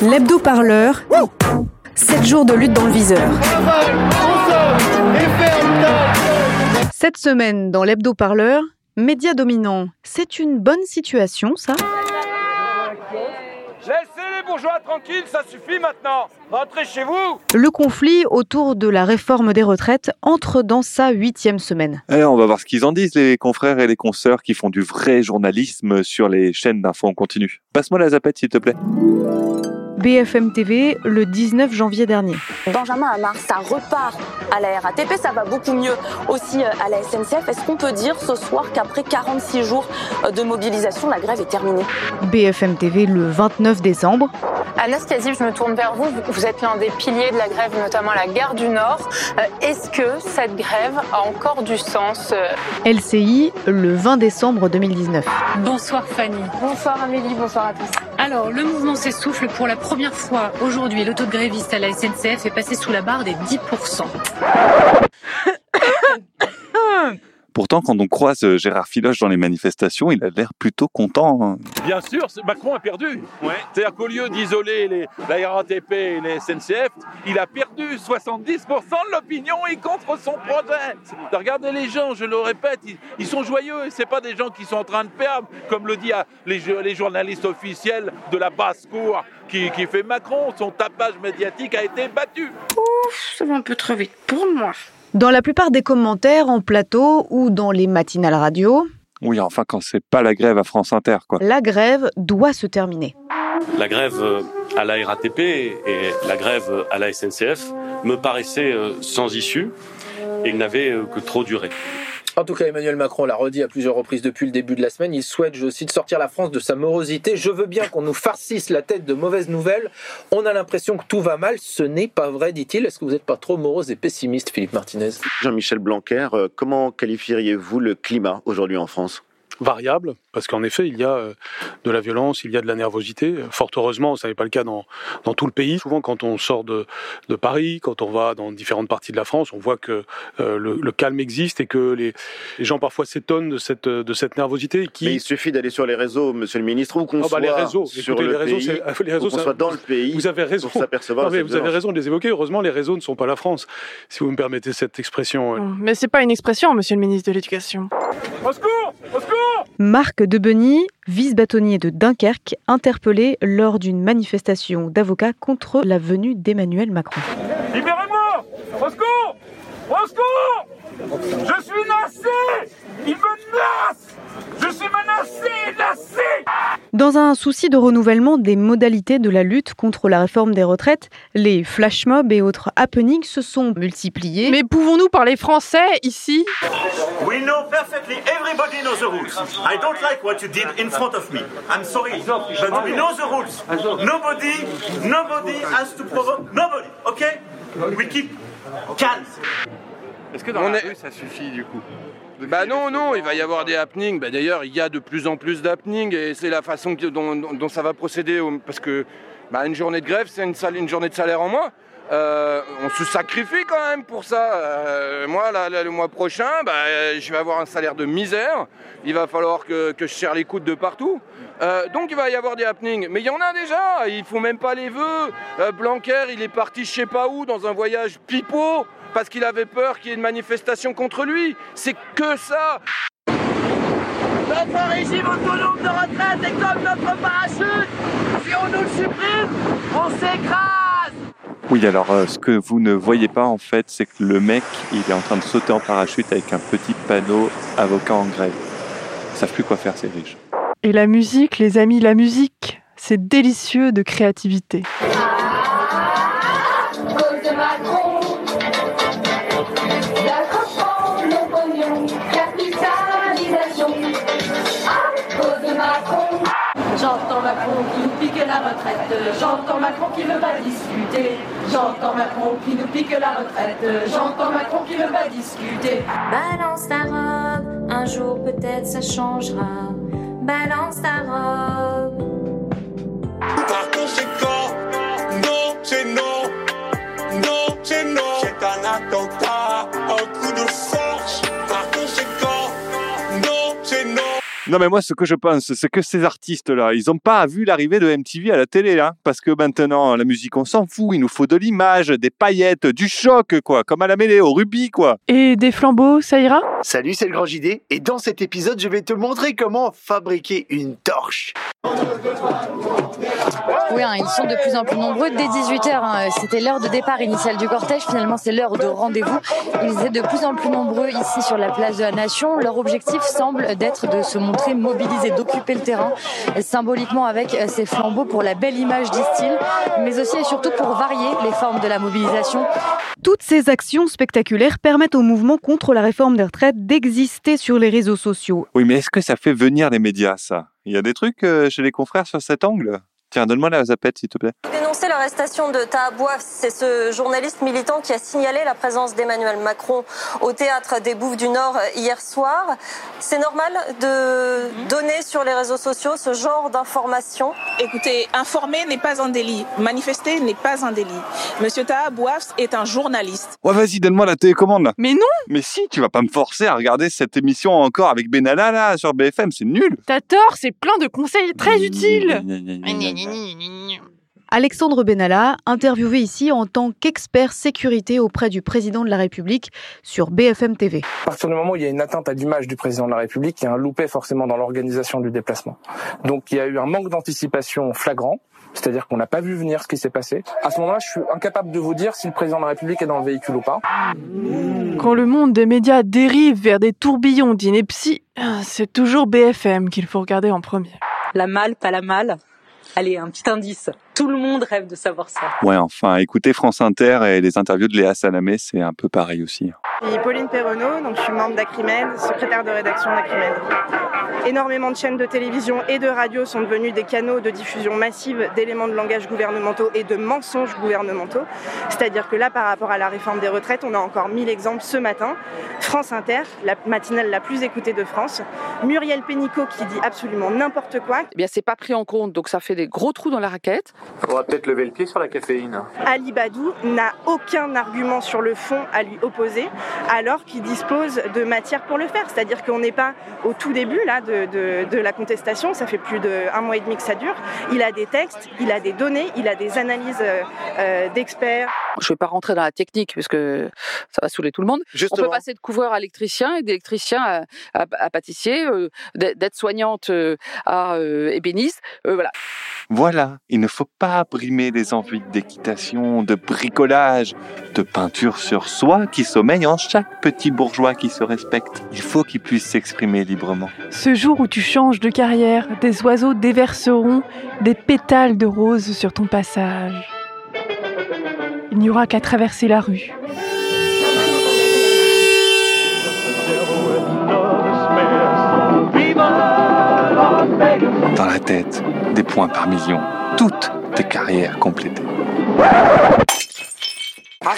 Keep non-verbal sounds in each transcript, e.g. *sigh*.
L'hebdo parleur. 7 jours de lutte dans le viseur. Cette semaine, dans l'hebdo parleur, médias dominants, c'est une bonne situation, ça? Bourgeois tranquilles, ça suffit maintenant. Rentrez chez vous. Le conflit autour de la réforme des retraites entre dans sa huitième semaine. Alors, on va voir ce qu'ils en disent, les confrères et les consoeurs qui font du vrai journalisme sur les chaînes d'infos en continu. Passe-moi la zapette, s'il te plaît. BFM TV, le 19 janvier dernier. Benjamin Hamar, ça repart à la RATP, ça va beaucoup mieux aussi euh, à la SNCF. Est-ce qu'on peut dire ce soir qu'après 46 jours euh, de mobilisation, la grève est terminée? BFM TV, le 29 décembre. Anas Kazib, je me tourne vers vous. Vous êtes l'un des piliers de la grève, notamment à la gare du Nord. Euh, Est-ce que cette grève a encore du sens euh LCI, le 20 décembre 2019. Bonsoir Fanny. Bonsoir Amélie, bonsoir à tous. Alors, le mouvement s'essouffle pour la première fois. Aujourd'hui, le taux de grévistes à la SNCF est passé sous la barre des 10%. *laughs* Pourtant, quand on croise euh, Gérard Filoche dans les manifestations, il a l'air plutôt content. hein. Bien sûr, Macron a perdu. C'est-à-dire qu'au lieu d'isoler les, la RATP et les SNCF, il a perdu 70% de l'opinion est contre son projet. Regardez les gens, je le répète, ils, ils sont joyeux et c'est pas des gens qui sont en train de perdre, comme le dit ah, les, jo- les journalistes officiels de la basse-cour qui, qui fait Macron. Son tapage médiatique a été battu. Ça va un peu trop vite pour moi. Dans la plupart des commentaires en plateau ou dans les matinales radio, Oui, enfin, quand c'est pas la grève à France Inter, quoi. la grève doit se terminer. La grève euh, à la RATP et la grève à la SNCF me paraissaient euh, sans issue et n'avaient euh, que trop duré. En tout cas, Emmanuel Macron l'a redit à plusieurs reprises depuis le début de la semaine. Il souhaite, je cite, sortir la France de sa morosité. Je veux bien qu'on nous farcisse la tête de mauvaises nouvelles. On a l'impression que tout va mal. Ce n'est pas vrai, dit-il. Est-ce que vous n'êtes pas trop morose et pessimiste, Philippe Martinez? Jean-Michel Blanquer, euh, comment qualifieriez-vous le climat aujourd'hui en France? Variable, parce qu'en effet, il y a euh, de la violence, il y a de la nervosité. Fort heureusement, ça n'est pas le cas dans, dans tout le pays. Souvent, quand on sort de, de Paris, quand on va dans différentes parties de la France, on voit que euh, le, le calme existe et que les, les gens parfois s'étonnent de cette, de cette nervosité. Qui... Mais il suffit d'aller sur les réseaux, monsieur le ministre, ou qu'on Ah bah, soit les réseaux, sur écoutez, le les réseaux, pays, les réseaux, ou qu'on ça- soit dans le pays, Vous avez raison. pour s'apercevoir Non, de mais cette vous avez raison de les évoquer. Heureusement, les réseaux ne sont pas la France, si vous me permettez cette expression. Mais c'est pas une expression, monsieur le ministre de l'Éducation. Au secours Marc Debeny, vice-bâtonnier de Dunkerque, interpellé lors d'une manifestation d'avocats contre la venue d'Emmanuel Macron Au secours Au secours Je suis menacé Il me menace Je suis menacé, menacé Dans un souci de renouvellement des modalités de la lutte contre la réforme des retraites, les flash mobs et autres happenings se sont multipliés. Mais pouvons-nous parler français ici? We know perfectly, everybody knows the rules. I don't like what you did in front of me. I'm sorry, but we know the rules. Nobody, nobody has to provoke, nobody, okay? We keep calm. Est-ce que dans la rue, ça suffit du coup bah non, non, il va y avoir des happenings. Bah D'ailleurs, il y a de plus en plus d'happenings et c'est la façon dont, dont- dont ça va procéder. Parce que bah, une journée de grève, c'est une, journée de salaire en moins. Euh, on se sacrifie quand même pour ça. Euh, moi, là, là, le mois prochain, bah, je vais avoir un salaire de misère. Il va falloir que, que je serre les coudes de partout. Euh, donc il va y avoir des happenings. Mais il y en a déjà. Il faut même pas les vœux. Blanquer, il est parti je sais pas où dans un voyage pipeau parce qu'il avait peur qu'il y ait une manifestation contre lui. C'est que ça. Notre régime autonome de retraite est comme notre parachute. Si on nous le supprime, on s'écrase. Oui, alors euh, ce que vous ne voyez pas en fait, c'est que le mec, il est en train de sauter en parachute avec un petit panneau avocat en grève. Ils savent plus quoi faire ces riches. Et la musique, les amis, la musique, c'est délicieux de créativité. Cause de Macron, retraite. J'entends Macron qui veut pas discuter. J'entends Macron qui nous pique la retraite. J'entends Macron qui veut pas discuter. Balance ta robe, un jour peut-être ça changera. Balance ta robe. Par conséquent, non, c'est. Non, Non, mais moi, ce que je pense, c'est que ces artistes-là, ils n'ont pas vu l'arrivée de MTV à la télé, là. Parce que maintenant, la musique, on s'en fout. Il nous faut de l'image, des paillettes, du choc, quoi. Comme à la mêlée, au rubis, quoi. Et des flambeaux, ça ira? Salut, c'est le Grand JD. Et dans cet épisode, je vais te montrer comment fabriquer une torche. Oui, hein, ils sont de plus en plus nombreux. Dès 18h, c'était l'heure de départ initial du cortège. Finalement, c'est l'heure de rendez-vous. Ils étaient de plus en plus nombreux ici sur la place de la Nation. Leur objectif semble d'être de se montrer mobilisés, d'occuper le terrain symboliquement avec ces flambeaux pour la belle image, disent-ils, mais aussi et surtout pour varier les formes de la mobilisation. Toutes ces actions spectaculaires permettent au mouvement contre la réforme des retraites d'exister sur les réseaux sociaux. Oui, mais est-ce que ça fait venir les médias, ça? Il y a des trucs euh, chez les confrères sur cet angle? Tiens, donne-moi la zapette, s'il te plaît. Dénoncer l'arrestation de Taha Bouaf, c'est ce journaliste militant qui a signalé la présence d'Emmanuel Macron au théâtre des Bouffes du Nord hier soir. C'est normal de donner sur les réseaux sociaux ce genre d'informations Écoutez, informer n'est pas un délit. Manifester n'est pas un délit. Monsieur Taha Bouaf est un journaliste. Ouais, vas-y, donne-moi la télécommande. là. Mais non Mais si, tu vas pas me forcer à regarder cette émission encore avec Benalla, là, sur BFM, c'est nul. T'as tort, c'est plein de conseils très utiles. Alexandre Benalla, interviewé ici en tant qu'expert sécurité auprès du président de la République sur BFM TV. À partir du moment où il y a une atteinte à l'image du président de la République, il y a un loupé forcément dans l'organisation du déplacement. Donc il y a eu un manque d'anticipation flagrant. C'est-à-dire qu'on n'a pas vu venir ce qui s'est passé. À ce moment-là, je suis incapable de vous dire si le président de la République est dans le véhicule ou pas. Quand le monde des médias dérive vers des tourbillons d'ineptie, c'est toujours BFM qu'il faut regarder en premier. La malle, pas la malle. Allez, un petit indice. Tout le monde rêve de savoir ça. Ouais, enfin, écoutez France Inter et les interviews de Léa Salamé, c'est un peu pareil aussi. Je suis Pauline Perronneau, donc je suis membre d'Acrimed, secrétaire de rédaction d'Acrimed. Énormément de chaînes de télévision et de radio sont devenues des canaux de diffusion massive d'éléments de langage gouvernementaux et de mensonges gouvernementaux. C'est-à-dire que là, par rapport à la réforme des retraites, on a encore mille exemples ce matin. France Inter, la matinale la plus écoutée de France. Muriel Pénicaud qui dit absolument n'importe quoi. Eh bien, c'est pas pris en compte, donc ça fait des gros trous dans la raquette. Va peut-être lever le pied sur la caféine. Ali Badou n'a aucun argument sur le fond à lui opposer, alors qu'il dispose de matière pour le faire. C'est-à-dire qu'on n'est pas au tout début là de la contestation, ça fait plus d'un mois et demi que ça dure. Il a des textes, il a des données, il a des analyses euh, euh, d'experts. Je vais pas rentrer dans la technique parce que ça va saouler tout le monde. On Justement. peut passer de couvreur à électricien et d'électricien à, à- à pâtissier, euh, d'aide-soignante euh, à euh, ébéniste. Euh, voilà. Voilà, il ne faut pas brimer les envies d'équitation, de bricolage, de peinture sur soi qui sommeille en chaque petit bourgeois qui se respecte. Il faut qu'il puisse s'exprimer librement. Ce jour où tu changes de carrière, des oiseaux déverseront des pétales de rose sur ton passage. Il n'y aura qu'à traverser la rue. Dans la tête, des points par million, toutes tes carrières complétées.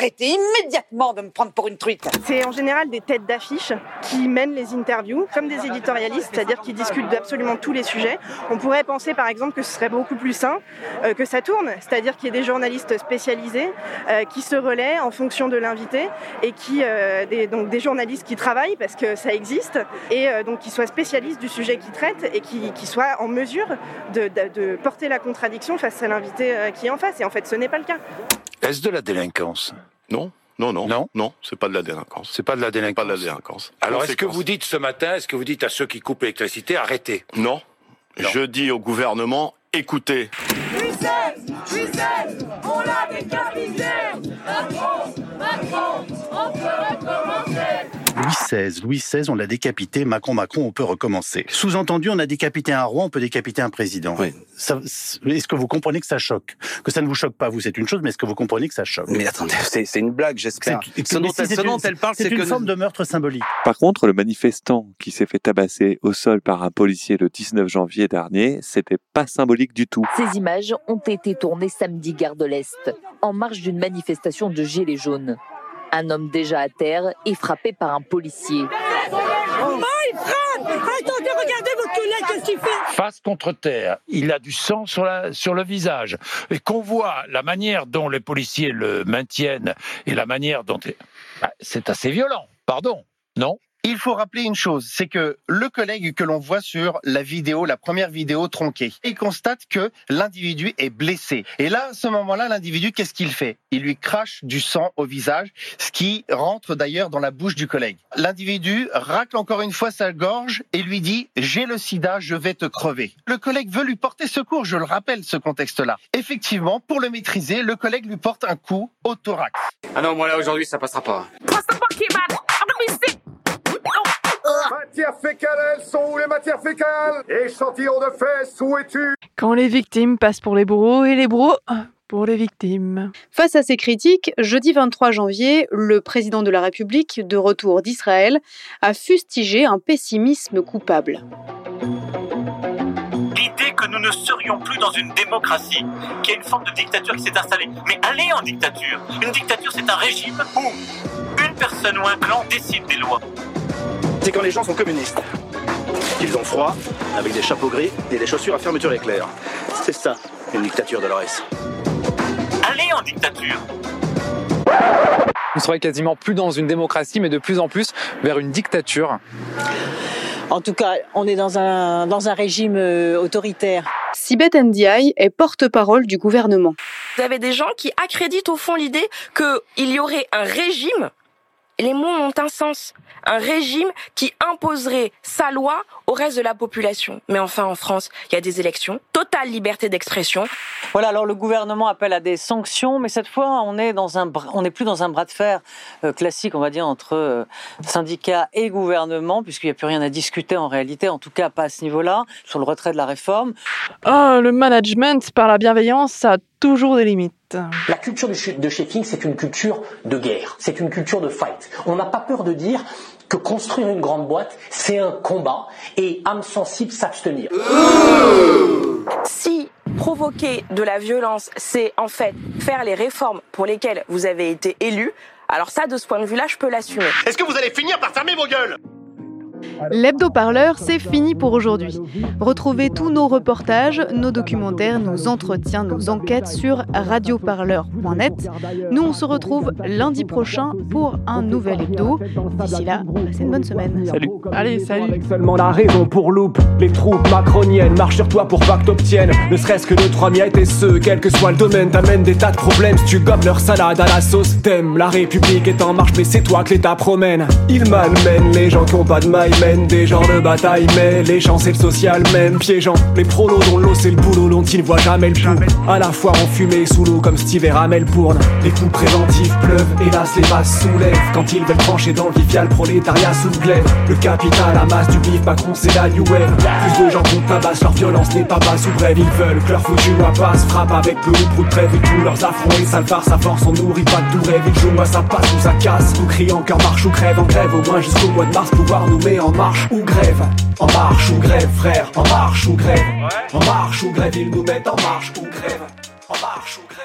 Arrêtez immédiatement de me prendre pour une truite. C'est en général des têtes d'affiche qui mènent les interviews, comme des éditorialistes, c'est-à-dire qui discutent d'absolument tous les sujets. On pourrait penser par exemple que ce serait beaucoup plus sain euh, que ça tourne, c'est-à-dire qu'il y ait des journalistes spécialisés euh, qui se relaient en fonction de l'invité et qui, euh, des, donc des journalistes qui travaillent parce que ça existe et donc qui soient spécialistes du sujet qu'ils traitent et qui, soient en mesure de, de- porter la contradiction face à l'invité qui est en face. Et en fait, ce n'est pas le cas. Est-ce de la délinquance? Non, non, non. Non? Non, c'est pas de la délinquance. C'est pas de la délinquance. Pas de la délinquance. Alors est-ce que vous dites ce matin, est-ce que vous dites à ceux qui coupent l'électricité, arrêtez? Non. Je dis au gouvernement, écoutez. On l'a décapité Macron, Macron, on peut recommencer XVI, Louis XVI, on l'a décapité. Macron, Macron, on peut recommencer. Sous-entendu, on a décapité un roi, on peut décapiter un président. Est-ce que vous comprenez que ça choque? Que ça ne vous choque pas, vous, c'est une chose, mais est-ce que vous comprenez que ça choque? Mais attendez, c'est une blague, j'espère. Ce dont, si, elle- ce dont une- elle parle, c'est c'est une que... forme de meurtre symbolique. Par contre, le manifestant qui s'est fait tabasser au sol par un policier le 19 janvier dernier, c'était pas symbolique du tout. Ces images ont été tournées samedi gare de l'Est, en marge d'une manifestation de Gilets jaunes. Un homme déjà à terre est frappé par un policier. Oh, il frappe Attendez, regardez votre collègue, qu'est-ce qu'il fait Face contre terre, il a du sang sur, la, sur le visage. Et qu'on voit la manière dont les policiers le maintiennent et la manière dont... Bah, c'est assez violent, pardon, non Il faut rappeler une chose, c'est que le collègue que l'on voit sur la vidéo, la première vidéo tronquée, il constate que l'individu est blessé. Et là, à ce moment-là, l'individu, qu'est-ce qu'il fait? Il lui crache du sang au visage, ce qui rentre d'ailleurs dans la bouche du collègue. L'individu racle encore une fois sa gorge et lui dit « J'ai le sida, je vais te crever ». Le collègue veut lui porter secours, je le rappelle ce contexte-là. Effectivement, pour le maîtriser, le collègue lui porte un coup au thorax. Ah non, moi là aujourd'hui ça passera pas. Matières fécales, elles sont où les matières fécales? Échantillon de fesses, où es-tu? Quand les victimes passent pour les bourreaux et les bourreaux pour les victimes. Face à ces critiques, jeudi 23 janvier, le président de la République, de retour d'Israël, a fustigé un pessimisme coupable. L'idée que nous ne serions plus dans une démocratie, qu'il y a une forme de dictature qui s'est installée. Mais allez en dictature. Une dictature, c'est un régime où une personne ou un clan décide des lois. C'est quand les gens sont communistes. Ils ont froid, avec des chapeaux gris et des chaussures à fermeture éclair. C'est ça, une dictature de l'ORS. Allez en dictature. On serait quasiment plus dans une démocratie, mais de plus en plus vers une dictature. En tout cas, on est dans un, dans un régime euh, autoritaire. Sibeth Ndiaye est porte-parole du gouvernement. Vous avez des gens qui accréditent au fond l'idée qu'il y aurait un régime les mots ont un sens. Un régime qui imposerait sa loi au reste de la population. Mais enfin, en France, il y a des élections, totale liberté d'expression. Voilà, alors le gouvernement appelle à des sanctions, mais cette fois, on est dans un, on n'est plus dans un bras de fer euh, classique, on va dire, entre euh, syndicats et gouvernement, puisqu'il n'y a plus rien à discuter en réalité, en tout cas pas à ce niveau-là, sur le retrait de la réforme. Ah, le management par la bienveillance, ça a toujours des limites. La culture de chefing, c'est une culture de guerre, c'est une culture de fight. On n'a pas peur de dire que construire une grande boîte, c'est un combat et âme sensible s'abstenir. Si provoquer de la violence, c'est en fait faire les réformes pour lesquelles vous avez été élu, alors ça, de ce point de vue-là, je peux l'assumer. Est-ce que vous allez finir par fermer vos gueules? L'hebdo-parleur, c'est fini pour aujourd'hui. Retrouvez tous nos reportages, nos documentaires, nos entretiens, nos enquêtes sur radioparleur.net. Nous, on se retrouve lundi prochain pour un nouvel hebdo. D'ici là, passez une bonne semaine. Salut. Allez, salut. Avec seulement la raison pour loupe. Les troupes macroniennes marchent sur toi pour pas que t'obtiennes. Ne serait-ce que deux, trois miettes et ce, quel que soit le domaine, t'amènes des tas de problèmes. Si tu gobes leur salade à la sauce, t'aimes. La République est en marche, mais c'est toi que l'État promène. Ils malmènent les gens qui ont pas de maille, mènent des genres de bataille, mais les chances et le social même piégeant. Les prolos dont l'eau c'est le boulot dont ils ne voient jamais le bout. À la fois enfumés sous l'eau comme Steve et Ramel Bourne. Les coups préventifs pleuvent, hélas les masses soulèvent. Quand ils veulent trancher dans le vivial prolétariat sous le glaive. Le capital amasse du bif, Macron c'est la new wave. Plus de gens qu'on tabasse, leur violence n'est pas basse ou brève. Ils veulent que leur foutu passe, frappe avec peu ou prou de prévu tous leurs affronts et ça farce à force, on nourrit pas de tout rêve. Ils jouent, moi ça passe ou ça casse. Nous crions encore marche ou crève en grève, au moins jusqu'au mois de mars, pouvoir nous en marche ou grève. En marche ou grève, frère, en marche ou grève. En marche ou grève, ils nous mettent en marche ou grève. En marche ou grève.